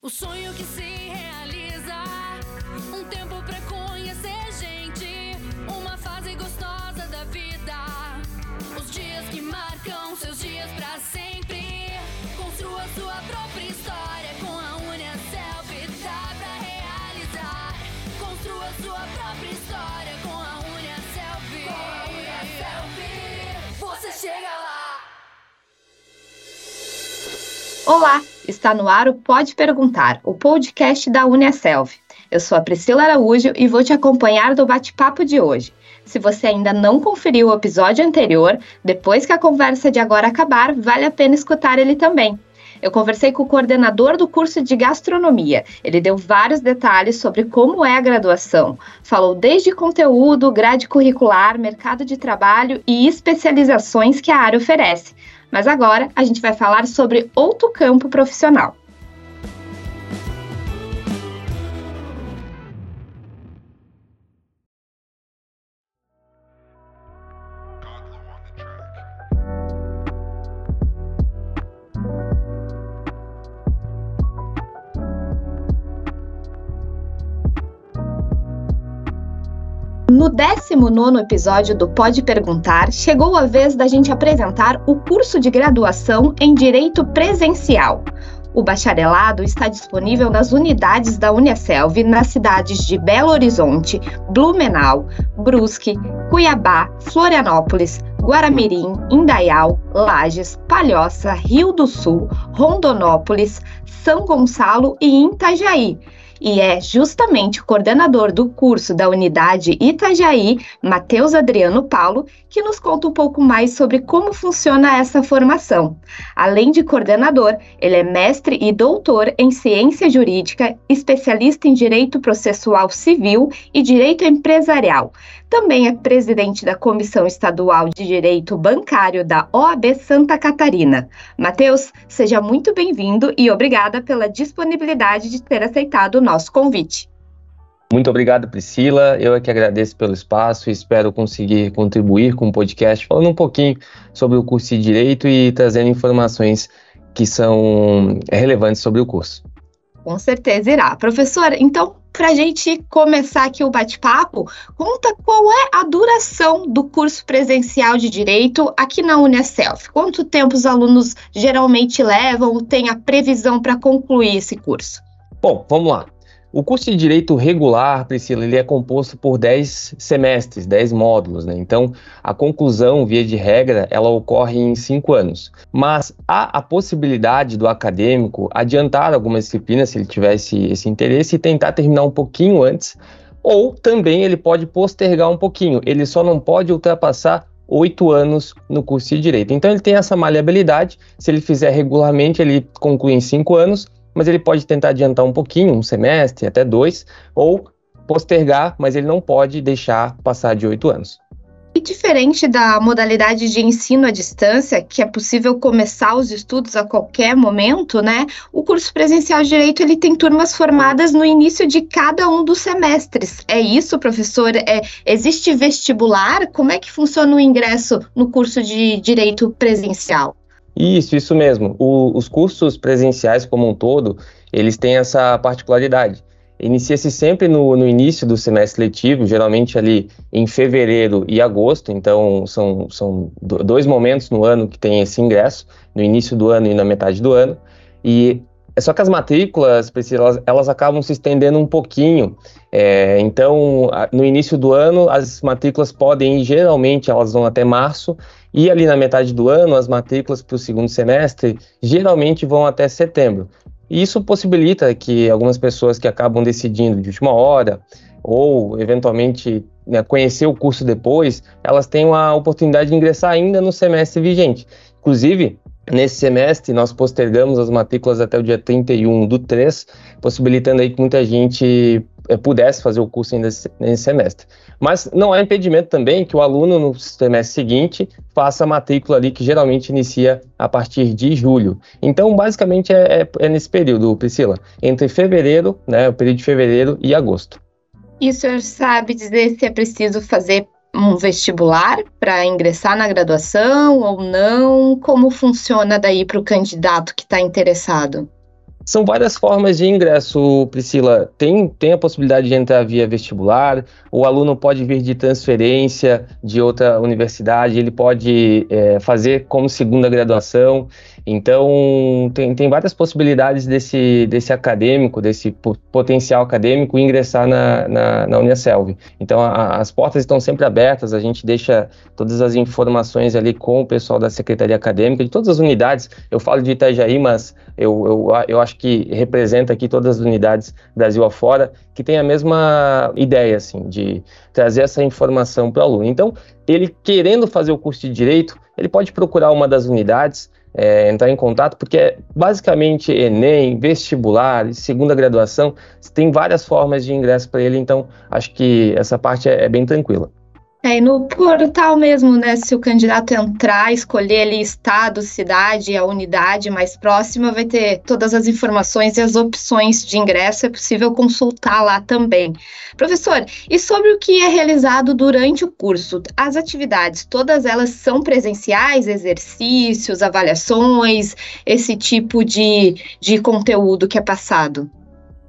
O sonho que se realiza, um tempo pra conhecer gente, uma fase gostosa da vida, os dias que marcam seus dias Olá, está no ar o Pode Perguntar, o podcast da Uniaselv. Eu sou a Priscila Araújo e vou te acompanhar do bate-papo de hoje. Se você ainda não conferiu o episódio anterior, depois que a conversa de agora acabar, vale a pena escutar ele também. Eu conversei com o coordenador do curso de gastronomia. Ele deu vários detalhes sobre como é a graduação. Falou desde conteúdo, grade curricular, mercado de trabalho e especializações que a área oferece. Mas agora a gente vai falar sobre outro campo profissional. No 19 episódio do Pode Perguntar, chegou a vez da gente apresentar o curso de graduação em Direito Presencial. O bacharelado está disponível nas unidades da Uniaselv nas cidades de Belo Horizonte, Blumenau, Brusque, Cuiabá, Florianópolis, Guaramirim, Indaial, Lages, Palhoça, Rio do Sul, Rondonópolis, São Gonçalo e Itajaí e é justamente o coordenador do curso da unidade Itajaí, Matheus Adriano Paulo, que nos conta um pouco mais sobre como funciona essa formação. Além de coordenador, ele é mestre e doutor em ciência jurídica, especialista em direito processual civil e direito empresarial. Também é presidente da Comissão Estadual de Direito Bancário da OAB Santa Catarina. Matheus, seja muito bem-vindo e obrigada pela disponibilidade de ter aceitado o nosso convite. Muito obrigado, Priscila. Eu é que agradeço pelo espaço e espero conseguir contribuir com o podcast falando um pouquinho sobre o curso de Direito e trazendo informações que são relevantes sobre o curso. Com certeza irá. Professor, então, para a gente começar aqui o bate-papo, conta qual é a duração do curso presencial de Direito aqui na Unicelf. Quanto tempo os alunos geralmente levam têm a previsão para concluir esse curso? Bom, vamos lá. O curso de Direito regular, Priscila, ele é composto por 10 semestres, 10 módulos, né? Então, a conclusão, via de regra, ela ocorre em 5 anos. Mas há a possibilidade do acadêmico adiantar algumas disciplinas, se ele tivesse esse interesse, e tentar terminar um pouquinho antes, ou também ele pode postergar um pouquinho. Ele só não pode ultrapassar oito anos no curso de Direito. Então, ele tem essa maleabilidade. Se ele fizer regularmente, ele conclui em cinco anos mas ele pode tentar adiantar um pouquinho, um semestre, até dois, ou postergar, mas ele não pode deixar passar de oito anos. E diferente da modalidade de ensino à distância, que é possível começar os estudos a qualquer momento, né? O curso presencial de direito ele tem turmas formadas no início de cada um dos semestres. É isso, professor? É, existe vestibular? Como é que funciona o ingresso no curso de direito presencial? Isso, isso mesmo. O, os cursos presenciais como um todo, eles têm essa particularidade. Inicia-se sempre no, no, início do semestre letivo, geralmente ali em fevereiro e agosto, então são, são dois momentos no ano que tem esse ingresso, no início do ano e na metade do ano. E é só que as matrículas, elas, elas acabam se estendendo um pouquinho. É, então, no início do ano, as matrículas podem ir, geralmente, elas vão até março, e ali na metade do ano, as matrículas para o segundo semestre geralmente vão até setembro. E isso possibilita que algumas pessoas que acabam decidindo de última hora, ou eventualmente né, conhecer o curso depois, elas tenham a oportunidade de ingressar ainda no semestre vigente. Inclusive, Nesse semestre, nós postergamos as matrículas até o dia 31 do 3, possibilitando aí que muita gente é, pudesse fazer o curso ainda nesse semestre. Mas não há impedimento também que o aluno no semestre seguinte faça a matrícula ali, que geralmente inicia a partir de julho. Então, basicamente, é, é, é nesse período, Priscila, entre fevereiro, né, o período de fevereiro e agosto. E o senhor sabe dizer se é preciso fazer um vestibular para ingressar na graduação ou não? Como funciona daí para o candidato que está interessado? São várias formas de ingresso, Priscila. Tem, tem a possibilidade de entrar via vestibular, o aluno pode vir de transferência de outra universidade, ele pode é, fazer como segunda graduação. Então, tem, tem várias possibilidades desse, desse acadêmico, desse potencial acadêmico ingressar na, na, na Unicelv. Então, a, as portas estão sempre abertas, a gente deixa todas as informações ali com o pessoal da Secretaria Acadêmica, de todas as unidades. Eu falo de Itajaí, mas eu, eu, eu acho que representa aqui todas as unidades Brasil afora, que tem a mesma ideia, assim, de trazer essa informação para o aluno. Então, ele querendo fazer o curso de Direito, ele pode procurar uma das unidades, é, entrar em contato, porque basicamente Enem, vestibular, segunda graduação, tem várias formas de ingresso para ele, então acho que essa parte é, é bem tranquila. É, no portal mesmo, né, se o candidato entrar, escolher ali estado, cidade, a unidade mais próxima, vai ter todas as informações e as opções de ingresso, é possível consultar lá também. Professor, e sobre o que é realizado durante o curso? As atividades, todas elas são presenciais, exercícios, avaliações, esse tipo de, de conteúdo que é passado?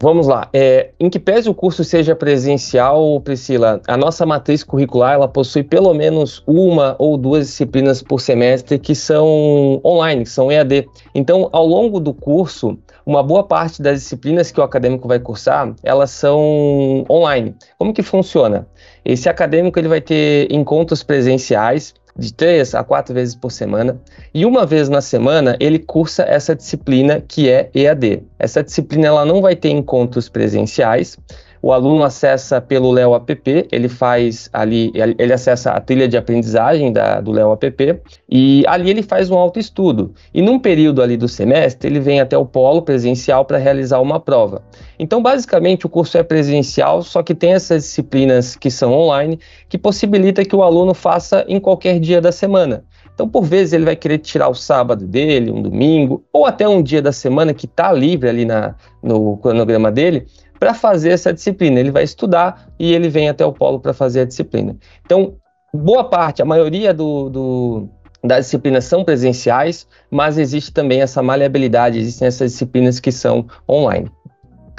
Vamos lá. É, em que pese o curso seja presencial, Priscila, a nossa matriz curricular ela possui pelo menos uma ou duas disciplinas por semestre que são online, que são EAD. Então, ao longo do curso, uma boa parte das disciplinas que o acadêmico vai cursar, elas são online. Como que funciona? Esse acadêmico ele vai ter encontros presenciais de três a quatro vezes por semana, e uma vez na semana ele cursa essa disciplina que é EAD. Essa disciplina ela não vai ter encontros presenciais, o aluno acessa pelo Leo App, ele faz ali, ele acessa a trilha de aprendizagem da, do Leo App e ali ele faz um autoestudo. E num período ali do semestre, ele vem até o polo presencial para realizar uma prova. Então, basicamente, o curso é presencial, só que tem essas disciplinas que são online, que possibilita que o aluno faça em qualquer dia da semana. Então, por vezes, ele vai querer tirar o sábado dele, um domingo, ou até um dia da semana que está livre ali na, no cronograma dele, para fazer essa disciplina. Ele vai estudar e ele vem até o polo para fazer a disciplina. Então, boa parte, a maioria do, do, das disciplinas são presenciais, mas existe também essa maleabilidade, existem essas disciplinas que são online.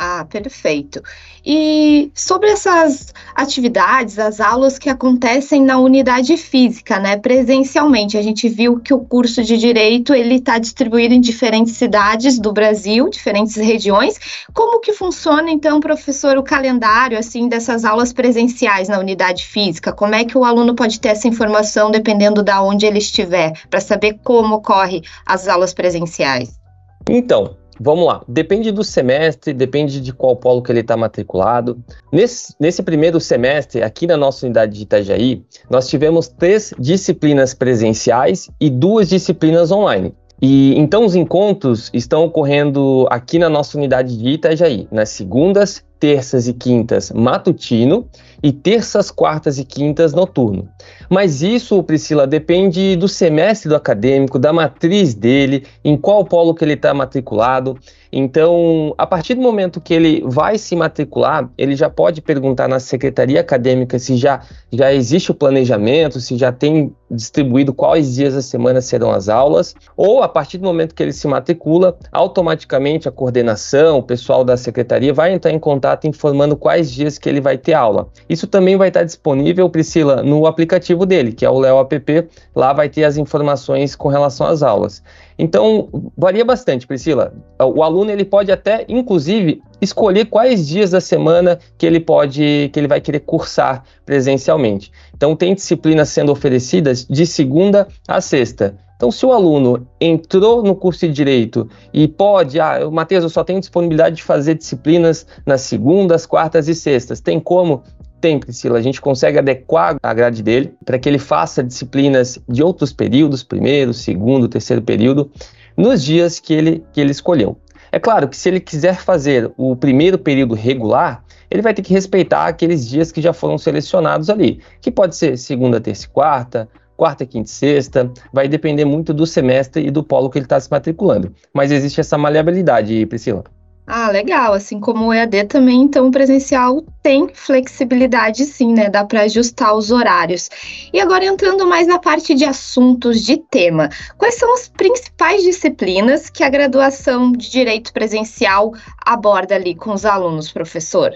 Ah, perfeito. E sobre essas atividades, as aulas que acontecem na unidade física, né, presencialmente, a gente viu que o curso de direito ele está distribuído em diferentes cidades do Brasil, diferentes regiões. Como que funciona então, professor, o calendário assim dessas aulas presenciais na unidade física? Como é que o aluno pode ter essa informação dependendo da de onde ele estiver, para saber como ocorre as aulas presenciais? Então, Vamos lá, depende do semestre, depende de qual polo que ele está matriculado. Nesse, nesse primeiro semestre, aqui na nossa unidade de Itajaí, nós tivemos três disciplinas presenciais e duas disciplinas online. E então os encontros estão ocorrendo aqui na nossa unidade de Itajaí, nas segundas, terças e quintas matutino e terças, quartas e quintas noturno. Mas isso, Priscila, depende do semestre do acadêmico, da matriz dele, em qual polo que ele está matriculado. Então, a partir do momento que ele vai se matricular, ele já pode perguntar na secretaria acadêmica se já, já existe o planejamento, se já tem distribuído quais dias da semana serão as aulas, ou a partir do momento que ele se matricula, automaticamente a coordenação, o pessoal da secretaria vai entrar em contato informando quais dias que ele vai ter aula. Isso também vai estar disponível, Priscila, no aplicativo dele, que é o Leo App. Lá vai ter as informações com relação às aulas. Então, varia bastante, Priscila. O aluno ele pode até, inclusive, escolher quais dias da semana que ele pode, que ele vai querer cursar presencialmente. Então, tem disciplinas sendo oferecidas de segunda a sexta. Então, se o aluno entrou no curso de Direito e pode, ah, Matheus, eu só tenho disponibilidade de fazer disciplinas nas segundas, quartas e sextas, tem como? Tem, Priscila, a gente consegue adequar a grade dele para que ele faça disciplinas de outros períodos, primeiro, segundo, terceiro período, nos dias que ele, que ele escolheu. É claro que se ele quiser fazer o primeiro período regular, ele vai ter que respeitar aqueles dias que já foram selecionados ali, que pode ser segunda, terça e quarta, quarta, quinta e sexta, vai depender muito do semestre e do polo que ele está se matriculando. Mas existe essa maleabilidade, Priscila. Ah, legal. Assim como o EAD também, então o presencial tem flexibilidade sim, né? Dá para ajustar os horários. E agora entrando mais na parte de assuntos de tema, quais são as principais disciplinas que a graduação de direito presencial aborda ali com os alunos, professor?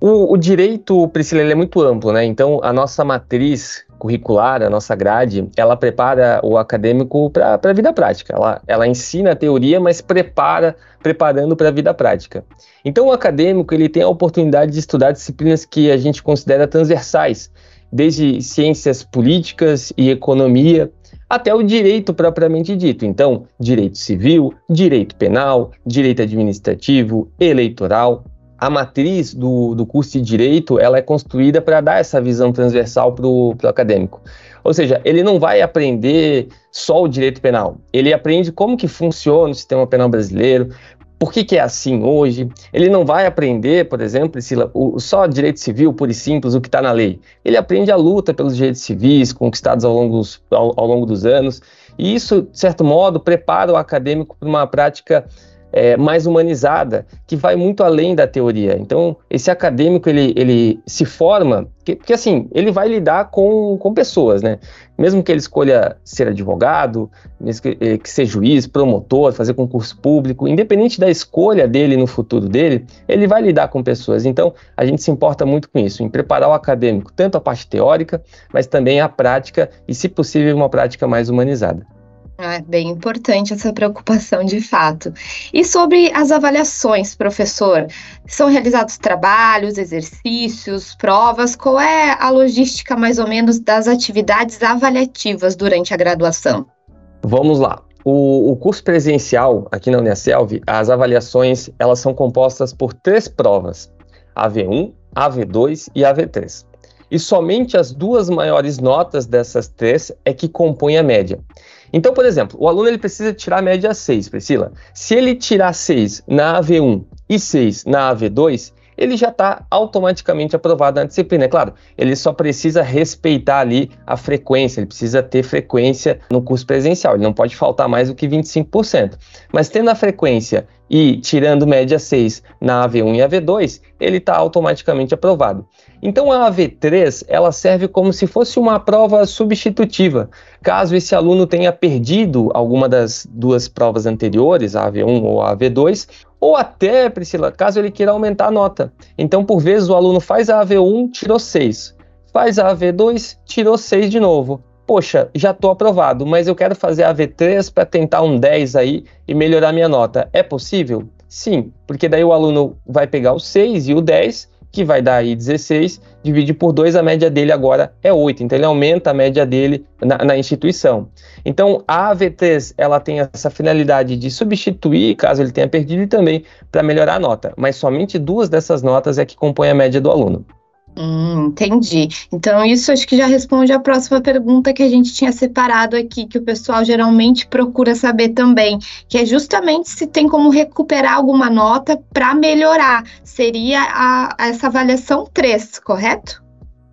O, o direito, Priscila, é muito amplo, né? Então, a nossa matriz curricular, a nossa grade, ela prepara o acadêmico para a vida prática. Ela, ela ensina a teoria, mas prepara, preparando para a vida prática. Então, o acadêmico ele tem a oportunidade de estudar disciplinas que a gente considera transversais, desde ciências políticas e economia, até o direito propriamente dito. Então, direito civil, direito penal, direito administrativo, eleitoral, a matriz do, do curso de Direito ela é construída para dar essa visão transversal para o acadêmico. Ou seja, ele não vai aprender só o direito penal, ele aprende como que funciona o sistema penal brasileiro, por que, que é assim hoje. Ele não vai aprender, por exemplo, Priscila, o, só direito civil, puro e simples, o que está na lei. Ele aprende a luta pelos direitos civis conquistados ao longo, ao, ao longo dos anos, e isso, de certo modo, prepara o acadêmico para uma prática é, mais humanizada, que vai muito além da teoria. Então, esse acadêmico, ele, ele se forma, que, porque assim, ele vai lidar com, com pessoas, né? Mesmo que ele escolha ser advogado, mesmo que, eh, que ser juiz, promotor, fazer concurso público, independente da escolha dele no futuro dele, ele vai lidar com pessoas. Então, a gente se importa muito com isso, em preparar o acadêmico, tanto a parte teórica, mas também a prática, e se possível, uma prática mais humanizada. É bem importante essa preocupação de fato. E sobre as avaliações, professor? São realizados trabalhos, exercícios, provas? Qual é a logística mais ou menos das atividades avaliativas durante a graduação? Vamos lá. O, o curso presencial aqui na Unicelv, as avaliações elas são compostas por três provas: AV1, AV2 e AV3 e somente as duas maiores notas dessas três é que compõem a média. Então, por exemplo, o aluno ele precisa tirar a média 6, Priscila. Se ele tirar 6 na AV1 e 6 na AV2, ele já está automaticamente aprovado na disciplina. É claro, ele só precisa respeitar ali a frequência, ele precisa ter frequência no curso presencial, ele não pode faltar mais do que 25%. Mas tendo a frequência e tirando média 6 na AV1 e AV2, ele está automaticamente aprovado. Então a AV3 ela serve como se fosse uma prova substitutiva, caso esse aluno tenha perdido alguma das duas provas anteriores, a AV1 ou a AV2, ou até, Priscila, caso ele queira aumentar a nota. Então, por vezes, o aluno faz a AV1, tirou 6. Faz a AV2, tirou 6 de novo. Poxa, já estou aprovado, mas eu quero fazer a AV3 para tentar um 10 aí e melhorar minha nota. É possível? Sim, porque daí o aluno vai pegar o 6 e o 10 que vai dar aí 16, divide por 2, a média dele agora é 8. Então ele aumenta a média dele na, na instituição. Então a AV3 ela tem essa finalidade de substituir, caso ele tenha perdido, e também para melhorar a nota. Mas somente duas dessas notas é que compõem a média do aluno. Hum, entendi. Então, isso acho que já responde a próxima pergunta que a gente tinha separado aqui, que o pessoal geralmente procura saber também, que é justamente se tem como recuperar alguma nota para melhorar. Seria a, essa avaliação 3, correto?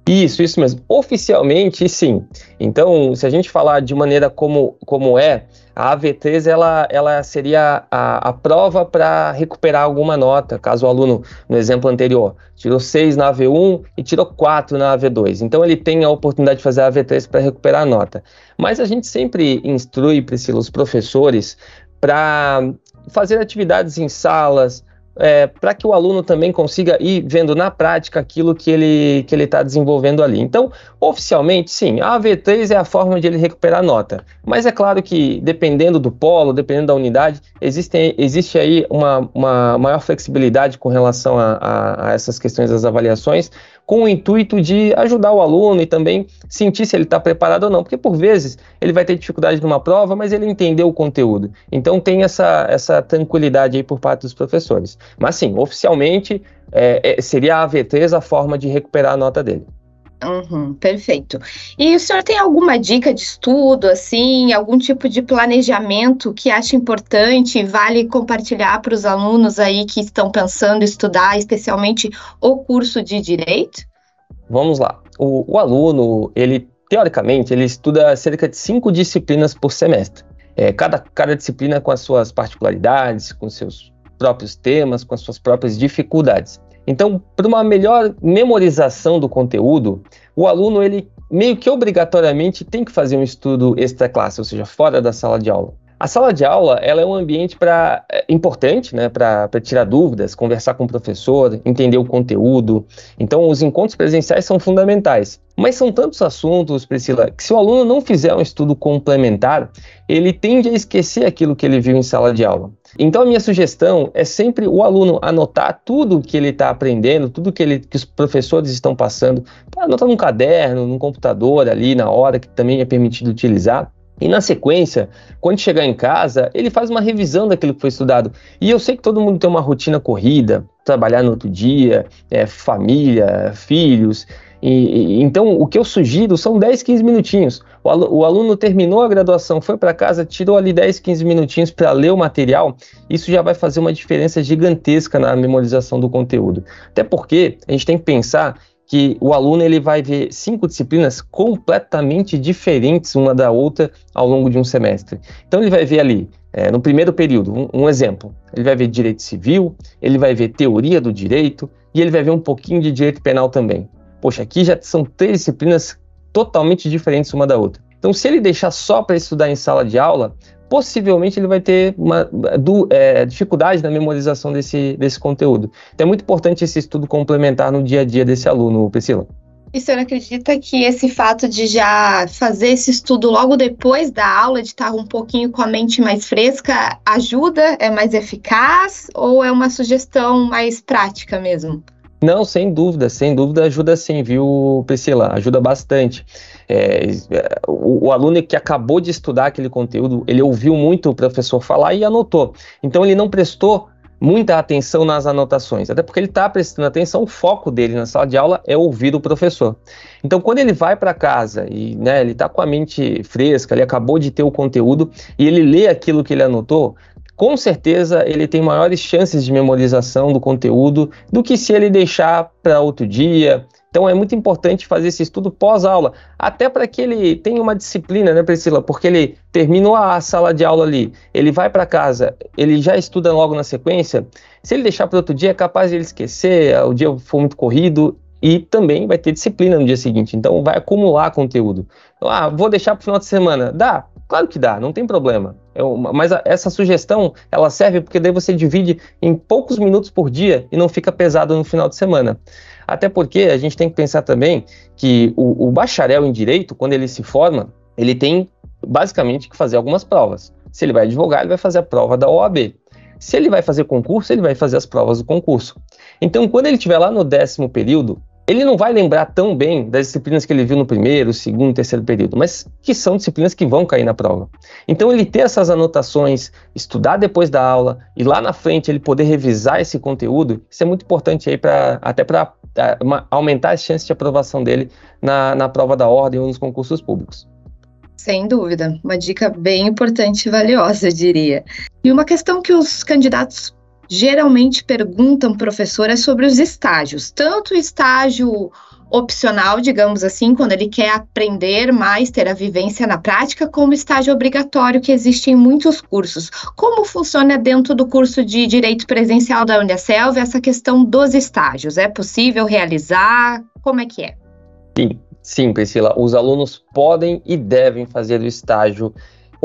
Isso, isso mesmo. Oficialmente, sim. Então, se a gente falar de maneira como, como é, a AV3 ela, ela seria a, a prova para recuperar alguma nota, caso o aluno, no exemplo anterior, tirou 6 na AV1 e tirou 4 na AV2. Então, ele tem a oportunidade de fazer a AV3 para recuperar a nota. Mas a gente sempre instrui, Priscila, os professores para fazer atividades em salas, é, para que o aluno também consiga ir vendo na prática aquilo que ele que ele está desenvolvendo ali. Então, oficialmente, sim, a AV3 é a forma de ele recuperar nota. Mas é claro que, dependendo do polo, dependendo da unidade, existe, existe aí uma, uma maior flexibilidade com relação a, a, a essas questões das avaliações, com o intuito de ajudar o aluno e também sentir se ele está preparado ou não, porque por vezes ele vai ter dificuldade numa prova, mas ele entendeu o conteúdo. Então tem essa, essa tranquilidade aí por parte dos professores. Mas sim, oficialmente é, é, seria a AV3 a forma de recuperar a nota dele. Uhum, perfeito. E o senhor tem alguma dica de estudo, assim, algum tipo de planejamento que acha importante e vale compartilhar para os alunos aí que estão pensando em estudar, especialmente o curso de direito? Vamos lá. O, o aluno, ele teoricamente, ele estuda cerca de cinco disciplinas por semestre. É, cada, cada disciplina com as suas particularidades, com seus próprios temas, com as suas próprias dificuldades. Então, para uma melhor memorização do conteúdo, o aluno ele meio que obrigatoriamente tem que fazer um estudo extra classe, ou seja, fora da sala de aula. A sala de aula ela é um ambiente para é, importante, né, para tirar dúvidas, conversar com o professor, entender o conteúdo. Então, os encontros presenciais são fundamentais. Mas são tantos assuntos, Priscila, que se o aluno não fizer um estudo complementar, ele tende a esquecer aquilo que ele viu em sala de aula. Então, a minha sugestão é sempre o aluno anotar tudo que ele está aprendendo, tudo que, ele, que os professores estão passando, anotar num caderno, num computador ali na hora, que também é permitido utilizar. E na sequência, quando chegar em casa, ele faz uma revisão daquilo que foi estudado. E eu sei que todo mundo tem uma rotina corrida, trabalhar no outro dia, é, família, filhos. E, então, o que eu sugiro são 10, 15 minutinhos. O, aluno, o aluno terminou a graduação, foi para casa, tirou ali 10, 15 minutinhos para ler o material. Isso já vai fazer uma diferença gigantesca na memorização do conteúdo. Até porque a gente tem que pensar que o aluno ele vai ver cinco disciplinas completamente diferentes uma da outra ao longo de um semestre. Então ele vai ver ali, é, no primeiro período, um, um, exemplo, ele vai ver direito civil, ele vai ver teoria do direito e ele vai ver um pouquinho de direito penal também. Poxa, aqui já são três disciplinas totalmente diferentes uma da outra. Então, se ele deixar só para estudar em sala de aula, possivelmente ele vai ter uma é, dificuldade na memorização desse, desse conteúdo. Então é muito importante esse estudo complementar no dia a dia desse aluno, Priscila. E senhor acredita que esse fato de já fazer esse estudo logo depois da aula, de estar um pouquinho com a mente mais fresca, ajuda? É mais eficaz? Ou é uma sugestão mais prática mesmo? Não, sem dúvida, sem dúvida ajuda sim, viu, Priscila? Ajuda bastante. É, o, o, aluno que acabou de estudar aquele conteúdo, ele ouviu muito o professor falar e anotou. Então ele não prestou muita atenção nas anotações, até porque ele está prestando atenção, o foco dele na sala de aula é ouvir o professor. Então, quando ele vai para casa e né, ele está com a mente fresca, ele acabou de ter o conteúdo e ele lê aquilo que ele anotou, com certeza ele tem maiores chances de memorização do conteúdo do que se ele deixar para outro dia. Então é muito importante fazer esse estudo pós-aula, até para que ele tenha uma disciplina, né, Priscila? Porque ele terminou a sala de aula ali, ele vai para casa, ele já estuda logo na sequência. Se ele deixar para outro dia, é capaz de ele esquecer, o dia for muito corrido, e também vai ter disciplina no dia seguinte. Então vai acumular conteúdo. Ah, vou deixar para o final de semana. Dá, claro que dá, não tem problema. Eu, mas a, essa sugestão ela serve porque daí você divide em poucos minutos por dia e não fica pesado no final de semana. Até porque a gente tem que pensar também que o, o bacharel em direito, quando ele se forma, ele tem basicamente que fazer algumas provas. Se ele vai advogar, ele vai fazer a prova da OAB. Se ele vai fazer concurso, ele vai fazer as provas do concurso. Então, quando ele estiver lá no décimo período, ele não vai lembrar tão bem das disciplinas que ele viu no primeiro, segundo, terceiro período, mas que são disciplinas que vão cair na prova. Então, ele ter essas anotações, estudar depois da aula e lá na frente ele poder revisar esse conteúdo, isso é muito importante aí para até para aumentar as chances de aprovação dele na, na prova da ordem ou nos concursos públicos. Sem dúvida, uma dica bem importante e valiosa, eu diria. E uma questão que os candidatos geralmente perguntam, professor, é sobre os estágios. Tanto o estágio opcional, digamos assim, quando ele quer aprender mais, ter a vivência na prática, como estágio obrigatório que existe em muitos cursos. Como funciona dentro do curso de Direito Presencial da Unicelv essa questão dos estágios? É possível realizar? Como é que é? Sim, sim, Priscila. Os alunos podem e devem fazer o estágio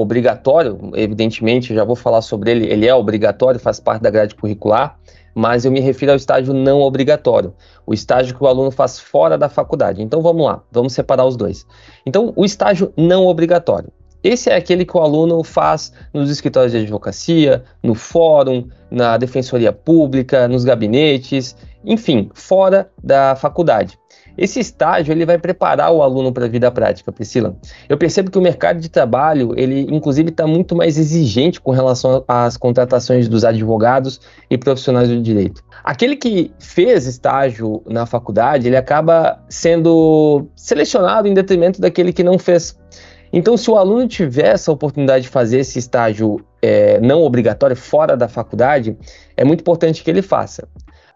obrigatório, evidentemente, já vou falar sobre ele, ele é obrigatório, faz parte da grade curricular, mas eu me refiro ao estágio não obrigatório, o estágio que o aluno faz fora da faculdade. Então vamos lá, vamos separar os dois. Então, o estágio não obrigatório. Esse é aquele que o aluno faz nos escritórios de advocacia, no fórum, na defensoria pública, nos gabinetes, enfim, fora da faculdade. Esse estágio ele vai preparar o aluno para a vida prática, Priscila. Eu percebo que o mercado de trabalho, ele inclusive está muito mais exigente com relação às contratações dos advogados e profissionais do direito. Aquele que fez estágio na faculdade, ele acaba sendo selecionado em detrimento daquele que não fez. Então, se o aluno tiver essa oportunidade de fazer esse estágio é, não obrigatório fora da faculdade, é muito importante que ele faça.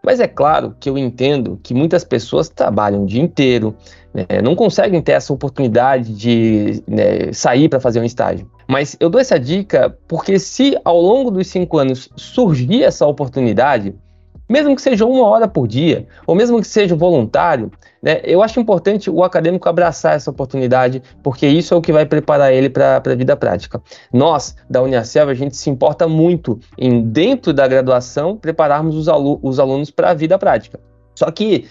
Mas é claro que eu entendo que muitas pessoas trabalham o dia inteiro, né, não conseguem ter essa oportunidade de né, sair para fazer um estágio. Mas eu dou essa dica porque se ao longo dos cinco anos surgir essa oportunidade, mesmo que seja uma hora por dia, ou mesmo que seja voluntário, né, eu acho importante o acadêmico abraçar essa oportunidade, porque isso é o que vai preparar ele para a vida prática. Nós, da Uniaselv, a gente se importa muito em, dentro da graduação, prepararmos os, alu os alunos para a vida prática. Só que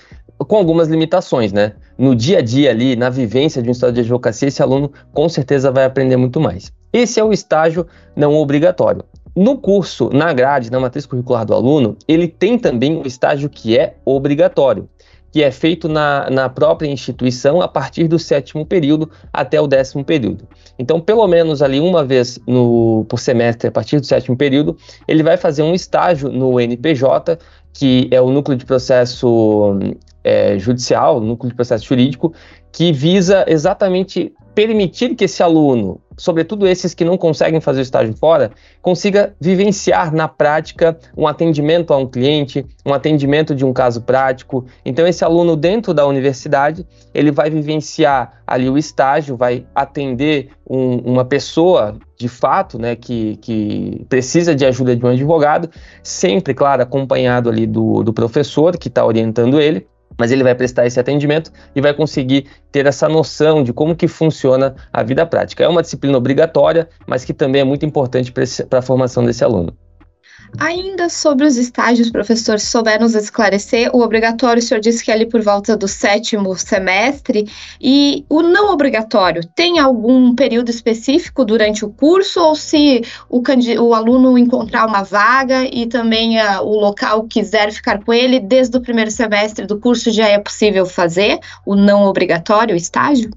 com algumas limitações, né? No dia a dia ali, na vivência de um estágio de advocacia, esse aluno com certeza vai aprender muito mais. Esse é o estágio não obrigatório. No curso, na grade, na matriz curricular do aluno, ele tem também um estágio que é obrigatório, que é feito na, na própria instituição a partir do sétimo período até o décimo período. Então, pelo menos ali uma vez no, por semestre, a partir do sétimo período, ele vai fazer um estágio no NPJ, que é o núcleo de processo é, judicial, núcleo de processo jurídico, que visa exatamente permitir que esse aluno, sobretudo esses que não conseguem fazer o estágio fora, consiga vivenciar na prática um atendimento a um cliente, um atendimento de um caso prático. Então esse aluno dentro da universidade, ele vai vivenciar ali o estágio, vai atender um, uma pessoa de fato, né, que, que precisa de ajuda de um advogado, sempre, claro, acompanhado ali do, do professor que está orientando ele, mas ele vai prestar esse atendimento e vai conseguir ter essa noção de como que funciona a vida prática. É uma disciplina obrigatória, mas que também é muito importante para a formação desse aluno. Ainda sobre os estágios, professor, se souber nos esclarecer, o obrigatório, o senhor disse que é ali por volta do sétimo semestre, e o não obrigatório, tem algum período específico durante o curso, ou se o, o aluno encontrar uma vaga e também uh, o local quiser ficar com ele, desde o primeiro semestre do curso já é possível fazer o não obrigatório, o estágio?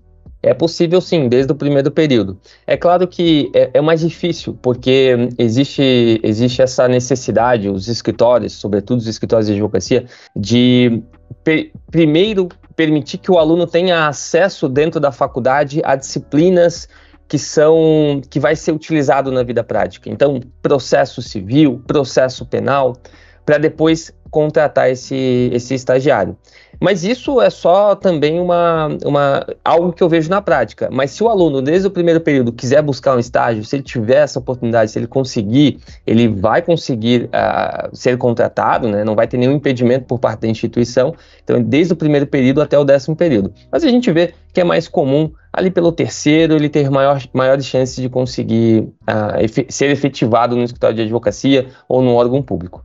É possível sim, desde o primeiro período. É claro que é, é, mais difícil, porque existe, existe essa necessidade, os escritórios, sobretudo os escritórios de advocacia, de per, primeiro permitir que o aluno tenha acesso dentro da faculdade a disciplinas que são que vai ser utilizado na vida prática. Então, processo civil, processo penal, para depois contratar esse, esse estagiário. Mas isso é só também uma, uma, algo que eu vejo na prática. Mas se o aluno, desde o primeiro período, quiser buscar um estágio, se ele tiver essa oportunidade, se ele conseguir, ele vai conseguir uh, ser contratado, né? não vai ter nenhum impedimento por parte da instituição. Então, desde o primeiro período até o décimo período. Mas a gente vê que é mais comum ali pelo terceiro ele ter maior, maiores chances de conseguir uh, efe ser efetivado no escritório de advocacia ou no órgão público.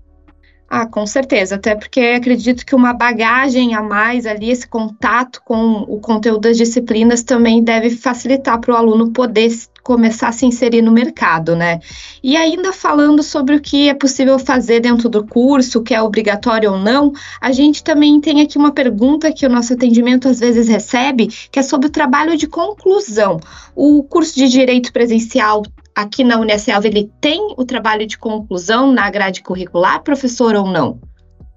Ah, com certeza, até porque acredito que uma bagagem a mais ali, esse contato com o conteúdo das disciplinas também deve facilitar para o aluno poder começar a se inserir no mercado, né? E ainda falando sobre o que é possível fazer dentro do curso, que é obrigatório ou não, a gente também tem aqui uma pergunta que o nosso atendimento às vezes recebe, que é sobre o trabalho de conclusão. O curso de direito presencial aqui na Unicef ele tem o trabalho de conclusão na grade curricular, professor, ou não?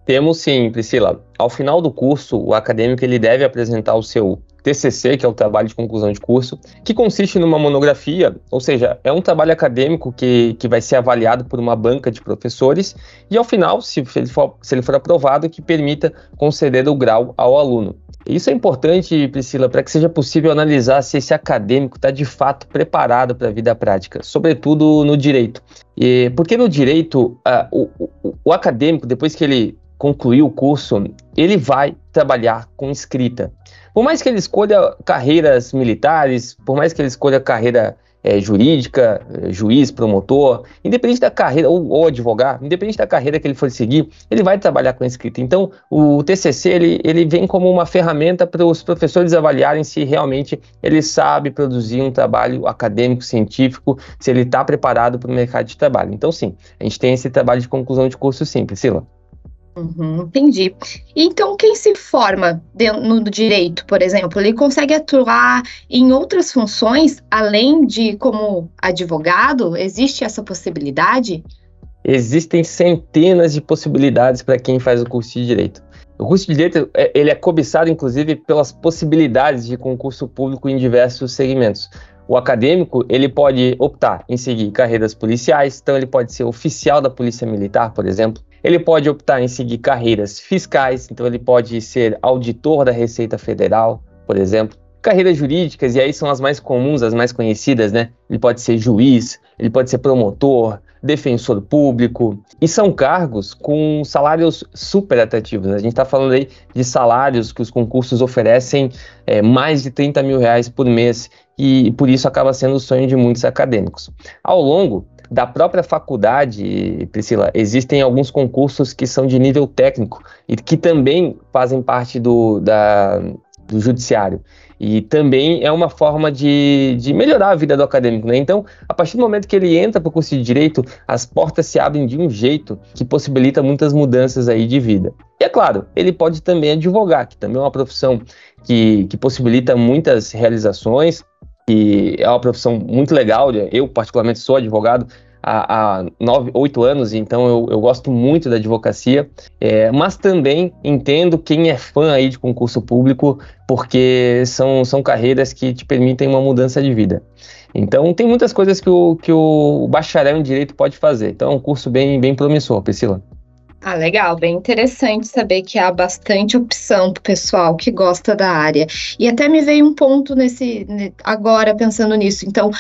Temos sim, Priscila. Ao final do curso, o acadêmico ele deve apresentar o seu TCC, que é o trabalho de conclusão de curso, que consiste numa monografia, ou seja, é um trabalho acadêmico que, que vai ser avaliado por uma banca de professores e, ao final, se ele for, se ele for aprovado, que permita conceder o grau ao aluno. Isso é importante, Priscila, para que seja possível analisar se esse acadêmico está de fato preparado para a vida prática, sobretudo no direito. E, porque no direito, o, o, o acadêmico, depois que ele concluir o curso, ele vai trabalhar com escrita. Por mais que ele escolha carreiras militares, por mais que ele escolha carreira é, jurídica, é, juiz, promotor, independente da carreira, ou, ou, advogado, independente da carreira que ele for seguir, ele vai trabalhar com escrita. Então, o TCC, ele, ele vem como uma ferramenta para os professores avaliarem se realmente ele sabe produzir um trabalho acadêmico, científico, se ele está preparado para o mercado de trabalho. Então, sim, a gente tem esse trabalho de conclusão de curso simples, Sila. Uhum, entendi. Então, quem se forma no direito, por exemplo, ele consegue atuar em outras funções além de como advogado? Existe essa possibilidade? Existem centenas de possibilidades para quem faz o curso de direito. O curso de direito é, ele é cobiçado, inclusive, pelas possibilidades de concurso público em diversos segmentos. O acadêmico ele pode optar em seguir carreiras policiais, então ele pode ser oficial da polícia militar, por exemplo. Ele pode optar em seguir carreiras fiscais, então ele pode ser auditor da Receita Federal, por exemplo. carreiras jurídicas, e aí são as mais comuns, as mais conhecidas, né? Ele pode ser juiz, ele pode ser promotor, defensor público, e são cargos com salários super atrativos. Né? A gente está falando aí de salários que os concursos oferecem é, mais de 30 mil reais por mês, e por isso acaba sendo o sonho de muitos acadêmicos. Ao longo da própria faculdade, Priscila, existem alguns concursos que são de nível técnico e que também fazem parte do, da, do judiciário. E também é uma forma de, de melhorar a vida do acadêmico, né? Então, a partir do momento que ele entra para o curso de Direito, as portas se abrem de um jeito que possibilita muitas mudanças aí de vida. E é claro, ele pode também advogar, que também é uma profissão que, que possibilita muitas realizações, e é uma profissão muito legal. Eu, particularmente, sou advogado, há, há nove, oito anos, então eu, eu, gosto muito da advocacia, é, mas também entendo quem é fã aí de concurso público, porque são, são carreiras que te permitem uma mudança de vida. Então tem muitas coisas que o, que o bacharel em direito pode fazer. Então é um curso bem, bem promissor, Priscila. Ah, legal, bem interessante saber que há bastante opção para o pessoal que gosta da área. E até me veio um ponto nesse agora pensando nisso. Então,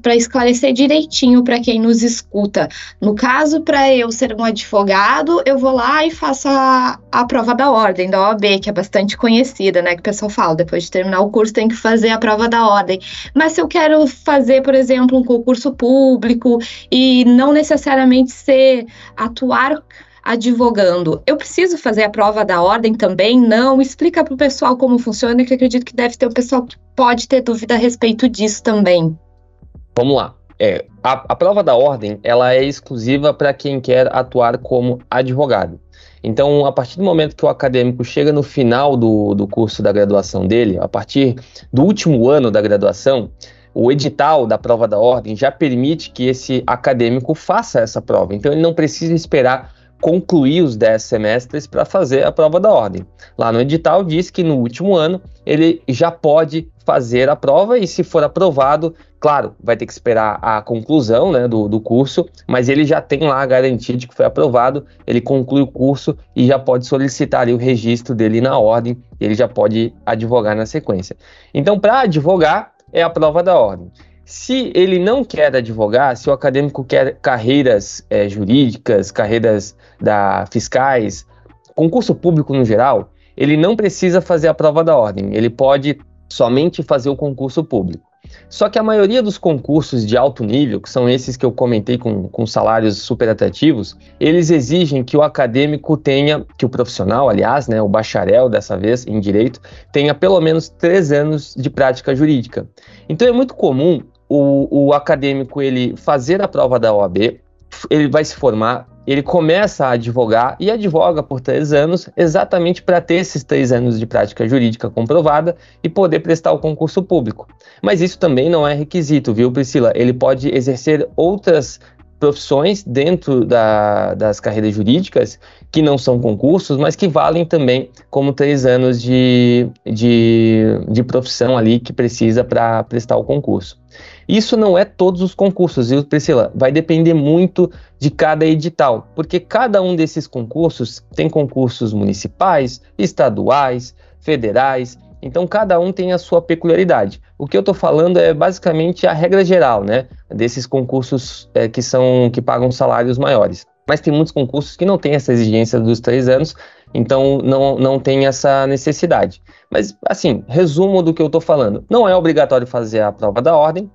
para esclarecer direitinho para quem nos escuta. No caso, para eu ser um advogado, eu vou lá e faço a, a prova da ordem, da OAB, que é bastante conhecida, né? Que o pessoal fala, depois de terminar o curso tem que fazer a prova da ordem. Mas se eu quero fazer, por exemplo, um concurso público e não necessariamente ser atuar advogando. Eu preciso fazer a prova da ordem também? Não. Explica para o pessoal como funciona, que acredito que deve ter um pessoal que pode ter dúvida a respeito disso também. Vamos lá. É, a, a prova da ordem ela é exclusiva para quem quer atuar como advogado. Então, a partir do momento que o acadêmico chega no final do, do curso da graduação dele, a partir do último ano da graduação, o edital da prova da ordem já permite que esse acadêmico faça essa prova. Então, ele não precisa esperar concluir os 10 semestres para fazer a prova da ordem. Lá no edital diz que no último ano ele já pode fazer a prova e, se for aprovado, claro, vai ter que esperar a conclusão né, do, do curso, mas ele já tem lá a garantia de que foi aprovado, ele conclui o curso e já pode solicitar o registro dele na ordem, ele já pode advogar na sequência. Então, para advogar, é a prova da ordem. Se ele não quer advogar, se o acadêmico quer carreiras é, jurídicas, carreiras da fiscais, concurso público no geral, ele não precisa fazer a prova da ordem, ele pode somente fazer o concurso público. Só que a maioria dos concursos de alto nível, que são esses que eu comentei com, com salários super atrativos, eles exigem que o acadêmico tenha, que o profissional, aliás, né, o bacharel dessa vez em direito, tenha pelo menos três anos de prática jurídica. Então é muito comum o, o acadêmico ele fazer a prova da OAB, ele vai se formar, ele começa a advogar e advoga por três anos, exatamente para ter esses três anos de prática jurídica comprovada e poder prestar o concurso público. Mas isso também não é requisito, viu, Priscila? Ele pode exercer outras profissões dentro da, das carreiras jurídicas que não são concursos, mas que valem também como três anos de, de, de profissão ali que precisa para prestar o concurso. Isso não é todos os concursos, viu, Priscila? Vai depender muito de cada edital, porque cada um desses concursos tem concursos municipais, estaduais, federais, então cada um tem a sua peculiaridade. O que eu estou falando é basicamente a regra geral, né? Desses concursos é, que são que pagam salários maiores. Mas tem muitos concursos que não têm essa exigência dos três anos, então não, não tem essa necessidade. Mas, assim, resumo do que eu estou falando. Não é obrigatório fazer a prova da ordem,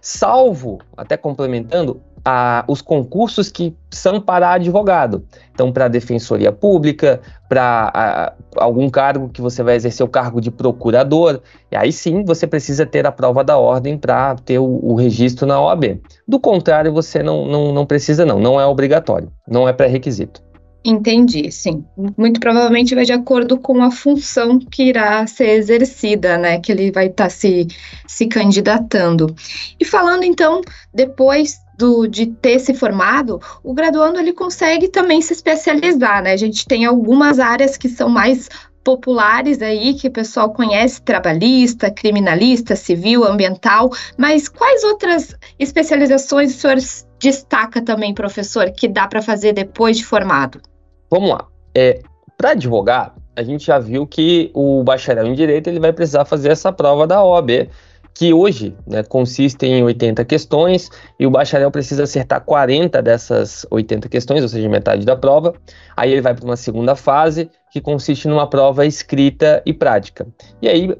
salvo, até complementando, a, os concursos que são para advogado. Então, para defensoria pública, para algum cargo que você vai exercer o cargo de procurador, e aí sim você precisa ter a prova da ordem para ter o, o, registro na OAB. Do contrário, você não, não, não precisa, não, não é obrigatório, não é pré-requisito. Entendi, sim. Muito provavelmente vai de acordo com a função que irá ser exercida, né? Que ele vai estar tá se, se candidatando. E falando então, depois do, de ter se formado, o graduando ele consegue também se especializar, né? A gente tem algumas áreas que são mais populares aí que o pessoal conhece, trabalhista, criminalista, civil, ambiental, mas quais outras especializações o senhor destaca também, professor, que dá para fazer depois de formado? Vamos lá. É, para advogar, a gente já viu que o bacharel em direito ele vai precisar fazer essa prova da OAB, que hoje né, consiste em 80 questões e o bacharel precisa acertar 40 dessas 80 questões, ou seja, metade da prova. Aí ele vai para uma segunda fase, que consiste numa prova escrita e prática. E aí,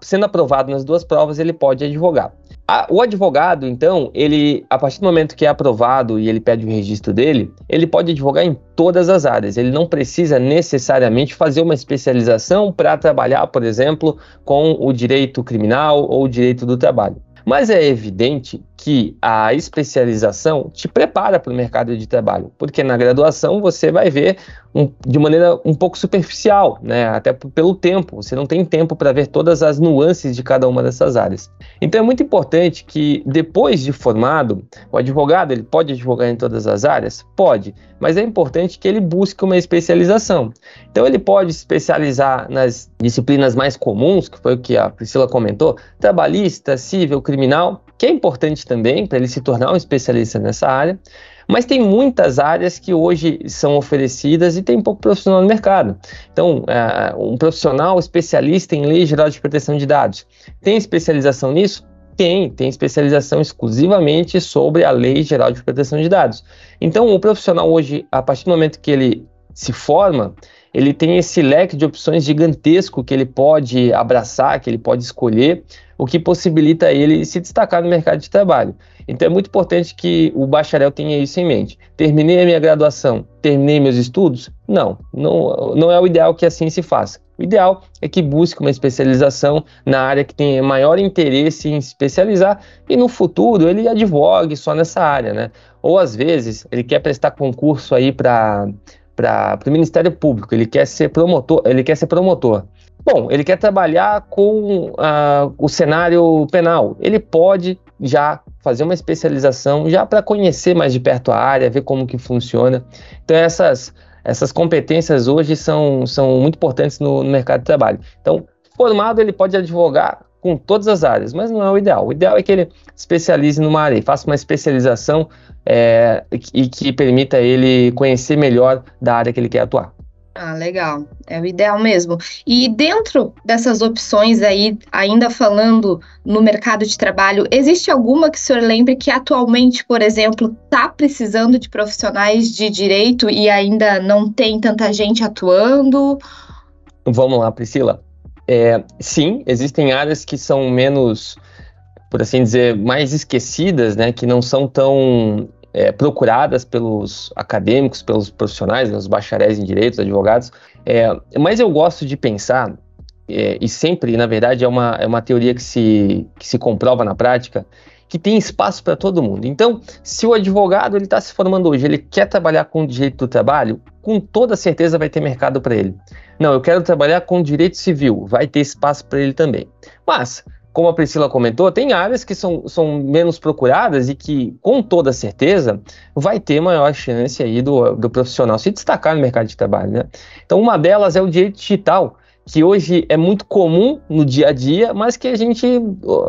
sendo aprovado nas duas provas, ele pode advogar. A, o advogado, então, ele, a partir do momento que é aprovado e ele pede o registro dele, ele pode advogar em todas as áreas. Ele não precisa necessariamente fazer uma especialização para trabalhar, por exemplo, com o direito criminal ou o direito do trabalho. Mas é evidente que a especialização te prepara para o mercado de trabalho, porque na graduação você vai ver um, de maneira um pouco superficial, né? até pelo tempo, você não tem tempo para ver todas as nuances de cada uma dessas áreas. Então é muito importante que depois de formado, o advogado ele pode advogar em todas as áreas? Pode, mas é importante que ele busque uma especialização. Então ele pode se especializar nas disciplinas mais comuns, que foi o que a Priscila comentou, trabalhista, civil, criminal, que é importante também para ele se tornar um especialista nessa área. Mas tem muitas áreas que hoje são oferecidas e tem pouco profissional no mercado. Então, é, um profissional especialista em lei geral de proteção de dados tem especialização nisso? Tem, tem especialização exclusivamente sobre a Lei Geral de Proteção de Dados. Então, o profissional hoje, a partir do momento que ele se forma, ele tem esse leque de opções gigantesco que ele pode abraçar, que ele pode escolher, o que possibilita ele se destacar no mercado de trabalho. Então é muito importante que o bacharel tenha isso em mente. Terminei a minha graduação, terminei meus estudos? Não, não, não é o ideal que assim se faça. O ideal é que busque uma especialização na área que tenha maior interesse em especializar e no futuro ele advogue só nessa área, né? Ou às vezes ele quer prestar concurso aí para para o Ministério Público, ele quer ser promotor, ele quer ser promotor. Bom, ele quer trabalhar com uh, o cenário penal. Ele pode já fazer uma especialização já para conhecer mais de perto a área, ver como que funciona. Então essas essas competências hoje são, são muito importantes no, no mercado de trabalho. Então, formado ele pode advogar com todas as áreas, mas não é o ideal. O ideal é que ele especialize numa área, faça uma especialização é, e que permita ele conhecer melhor da área que ele quer atuar. Ah, legal. É o ideal mesmo. E dentro dessas opções aí, ainda falando no mercado de trabalho, existe alguma que o senhor lembre que atualmente, por exemplo, está precisando de profissionais de direito e ainda não tem tanta gente atuando? Vamos lá, Priscila. É, sim, existem áreas que são menos, por assim dizer, mais esquecidas, né, que não são tão é, procuradas pelos acadêmicos, pelos profissionais, né, os bacharéis em direitos, advogados. É, mas eu gosto de pensar, é, e sempre, na verdade, é uma, é uma teoria que se, que se comprova na prática, que tem espaço para todo mundo. Então, se o advogado ele está se formando hoje, ele quer trabalhar com o direito do trabalho, com toda certeza vai ter mercado para ele. Não, eu quero trabalhar com direito civil, vai ter espaço para ele também. Mas como a Priscila comentou, tem áreas que são, são menos procuradas e que, com toda certeza, vai ter maior chance aí do, do profissional se destacar no mercado de trabalho. Né? Então, uma delas é o direito digital, que hoje é muito comum no dia a dia, mas que a gente,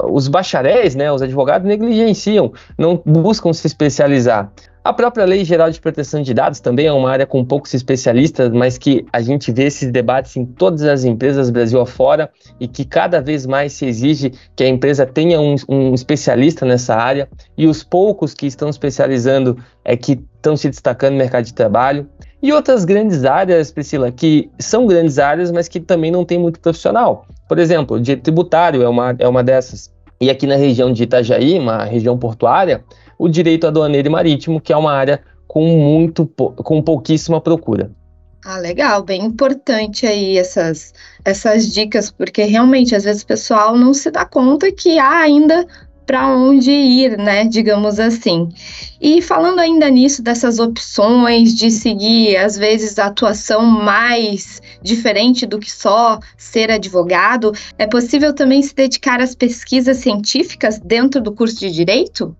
os bacharéis, né, os advogados negligenciam, não buscam se especializar. A própria Lei Geral de Proteção de Dados também é uma área com poucos especialistas, mas que a gente vê esses debates em todas as empresas Brasil afora e que cada vez mais se exige que a empresa tenha um, um especialista nessa área e os poucos que estão especializando é que estão se destacando no mercado de trabalho. E outras grandes áreas, Priscila, que são grandes áreas, mas que também não tem muito profissional. Por exemplo, o direito tributário é uma, é uma dessas. E aqui na região de Itajaí, uma região portuária, o direito aduaneiro e marítimo, que é uma área com muito com pouquíssima procura. Ah, legal, bem importante aí essas, essas dicas, porque realmente às vezes o pessoal não se dá conta que há ainda para onde ir, né? Digamos assim. E falando ainda nisso, dessas opções de seguir, às vezes, a atuação mais diferente do que só ser advogado, é possível também se dedicar às pesquisas científicas dentro do curso de direito?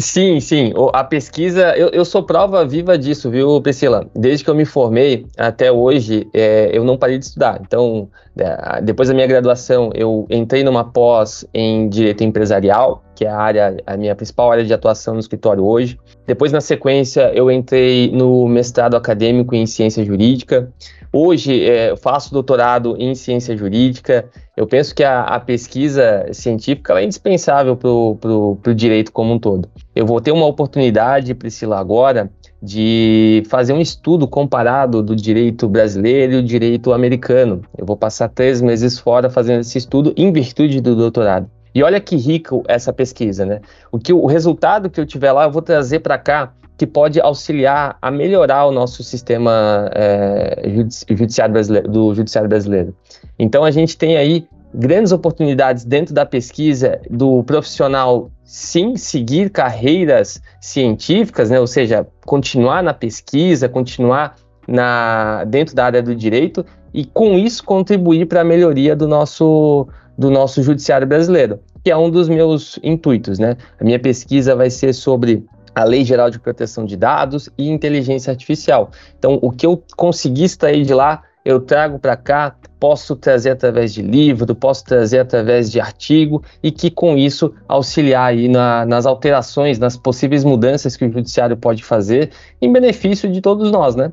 Sim, sim. A pesquisa, eu, eu, sou prova viva disso, viu, Priscila? Desde que eu me formei até hoje, é, eu não parei de estudar. Então, é, depois da minha graduação, eu entrei numa pós em Direito Empresarial, que é a área, a minha principal área de atuação no escritório hoje. Depois, na sequência, eu entrei no mestrado acadêmico em ciência jurídica. Hoje, é, eu faço doutorado em ciência jurídica. Eu penso que a, a pesquisa científica é indispensável para o direito como um todo. Eu vou ter uma oportunidade, Priscila, agora, de fazer um estudo comparado do direito brasileiro e o direito americano. Eu vou passar três meses fora fazendo esse estudo em virtude do doutorado. E olha que rico essa pesquisa, né? O, que, o resultado que eu tiver lá, eu vou trazer para cá que pode auxiliar a melhorar o nosso sistema é, judiciário brasileiro, do judiciário brasileiro. Então a gente tem aí grandes oportunidades dentro da pesquisa do profissional sim seguir carreiras científicas, né? ou seja, continuar na pesquisa, continuar na, dentro da área do direito e com isso contribuir para a melhoria do nosso, do nosso judiciário brasileiro, que é um dos meus intuitos. Né? A minha pesquisa vai ser sobre a Lei Geral de Proteção de Dados e Inteligência Artificial. Então, o que eu consegui extrair de lá, eu trago para cá, posso trazer através de livro, posso trazer através de artigo e que com isso auxiliar aí na, nas alterações, nas possíveis mudanças que o judiciário pode fazer em benefício de todos nós, né?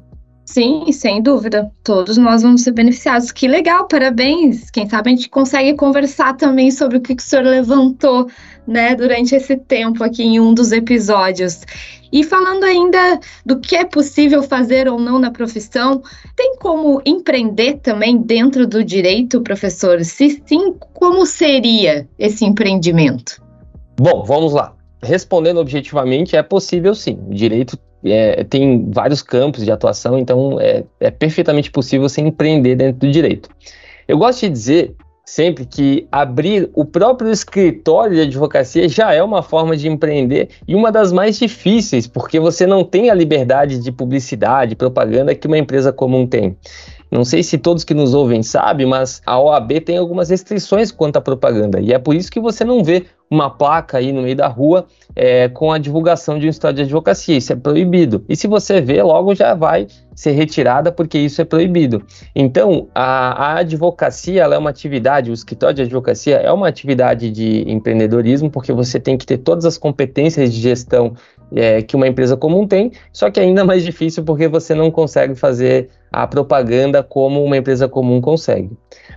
Sim, sem dúvida. Todos nós vamos ser beneficiados. Que legal, parabéns. Quem sabe a gente consegue conversar também sobre o que o senhor levantou, né, durante esse tempo aqui em um dos episódios. E falando ainda do que é possível fazer ou não na profissão, tem como empreender também dentro do direito, professor? Se sim, como seria esse empreendimento? Bom, vamos lá. Respondendo objetivamente, é possível sim. O direito é, tem vários campos de atuação, então é, é perfeitamente possível você empreender dentro do direito. Eu gosto de dizer sempre que abrir o próprio escritório de advocacia já é uma forma de empreender e uma das mais difíceis, porque você não tem a liberdade de publicidade, propaganda que uma empresa comum tem. Não sei se todos que nos ouvem sabem, mas a OAB tem algumas restrições quanto à propaganda. E é por isso que você não vê uma placa aí no meio da rua é, com a divulgação de um escritório de advocacia. Isso é proibido. E se você vê, logo já vai ser retirada porque isso é proibido. Então, a, a advocacia é uma atividade, o escritório de advocacia é uma atividade de empreendedorismo porque você tem que ter todas as competências de gestão é, que uma empresa comum tem, só que é ainda mais difícil porque você não consegue fazer a propaganda como uma empresa comum consegue.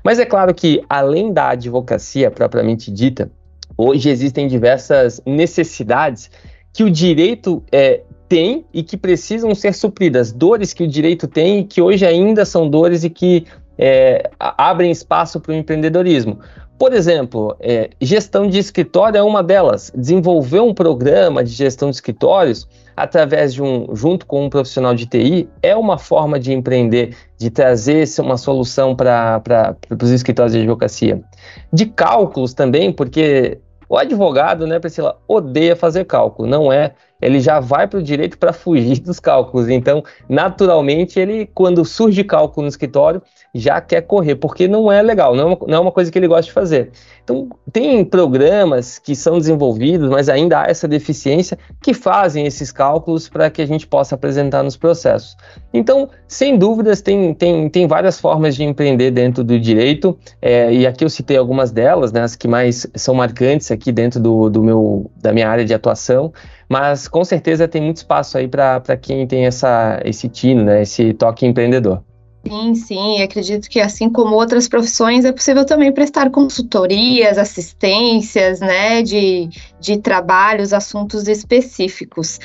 Mas é claro que, além da advocacia propriamente dita, hoje existem diversas necessidades que o direito é, tem e que precisam ser supridas, dores que o direito tem e que hoje ainda são dores e que é, abrem espaço para o empreendedorismo. Por exemplo, é, gestão de escritório é uma delas. Desenvolver um programa de gestão de escritórios através de um, junto com um profissional de TI, é uma forma de empreender, de trazer uma solução para os escritórios de advocacia. De cálculos também, porque o advogado, né, Priscila, odeia fazer cálculo, não é? Ele já vai para o direito para fugir dos cálculos. Então, naturalmente, ele, quando surge cálculo no escritório, já quer correr, porque não é legal, não é, uma, não é uma coisa que ele gosta de fazer. Então, tem programas que são desenvolvidos, mas ainda há essa deficiência, que fazem esses cálculos para que a gente possa apresentar nos processos. Então, sem dúvidas, tem, tem, tem várias formas de empreender dentro do direito, é, e aqui eu citei algumas delas, né, as que mais são marcantes aqui dentro do, do meu, da minha área de atuação, mas com certeza tem muito espaço aí para quem tem essa, esse tino, né, esse toque empreendedor. Sim, sim, acredito que assim como outras profissões, é possível também prestar consultorias, assistências, né, de, de trabalhos, assuntos específicos.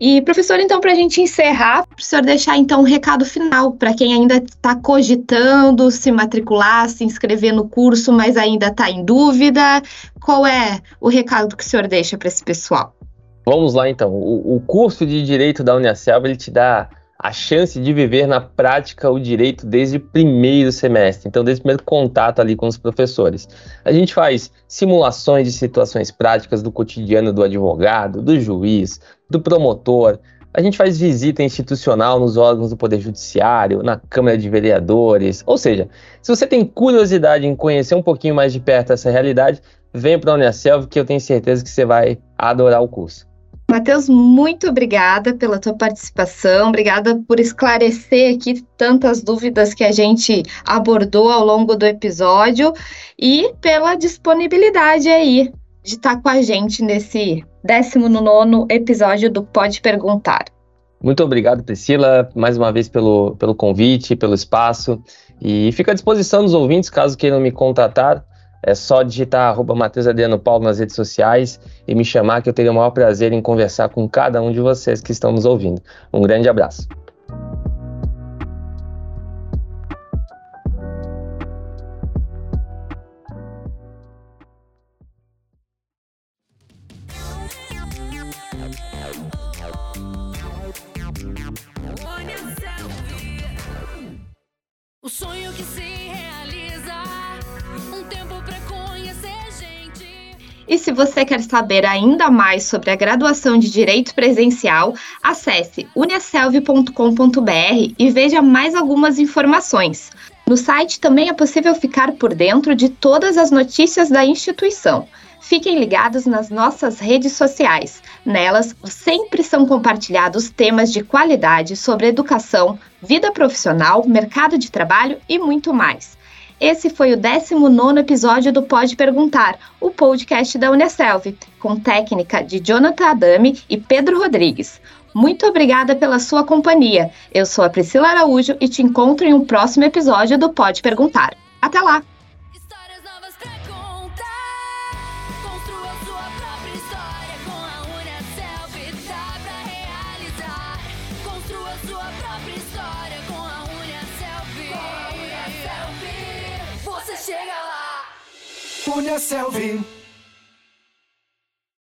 E, professor, então, para a gente encerrar, professor, deixar então um recado final para quem ainda está cogitando se matricular, se inscrever no curso, mas ainda está em dúvida, qual é o recado que o senhor deixa para esse pessoal? Vamos lá, então. O, o curso de Direito da Unicelv, ele te dá a chance de viver na prática o direito desde o primeiro semestre, então desde o primeiro contato ali com os professores. A gente faz simulações de situações práticas do cotidiano do advogado, do juiz, do promotor. A gente faz visita institucional nos órgãos do Poder Judiciário, na Câmara de Vereadores. Ou seja, se você tem curiosidade em conhecer um pouquinho mais de perto essa realidade, vem para a Unicelv que eu tenho certeza que você vai adorar o curso. Matheus, muito obrigada pela tua participação, obrigada por esclarecer aqui tantas dúvidas que a gente abordou ao longo do episódio e pela disponibilidade aí de estar com a gente nesse 19 episódio do Pode Perguntar. Muito obrigado, Priscila, mais uma vez pelo, pelo convite, pelo espaço. E fico à disposição dos ouvintes, caso queiram me contatar. É só digitar arroba Matheus Adriano Paulo nas redes sociais e me chamar que eu teria o maior prazer em conversar com cada um de vocês que estão nos ouvindo. Um grande abraço. O sonho E se você quer saber ainda mais sobre a graduação de Direito Presencial, acesse uniaselv.com.br e veja mais algumas informações. No site também é possível ficar por dentro de todas as notícias da instituição. Fiquem ligados nas nossas redes sociais. Nelas sempre são compartilhados temas de qualidade sobre educação, vida profissional, mercado de trabalho e muito mais. Esse foi o 19 episódio do Pode Perguntar, o podcast da Unicelv, com técnica de Jonathan Adame e Pedro Rodrigues. Muito obrigada pela sua companhia. Eu sou a Priscila Araújo e te encontro em um próximo episódio do Pode Perguntar. Até lá! Cunha Selvi.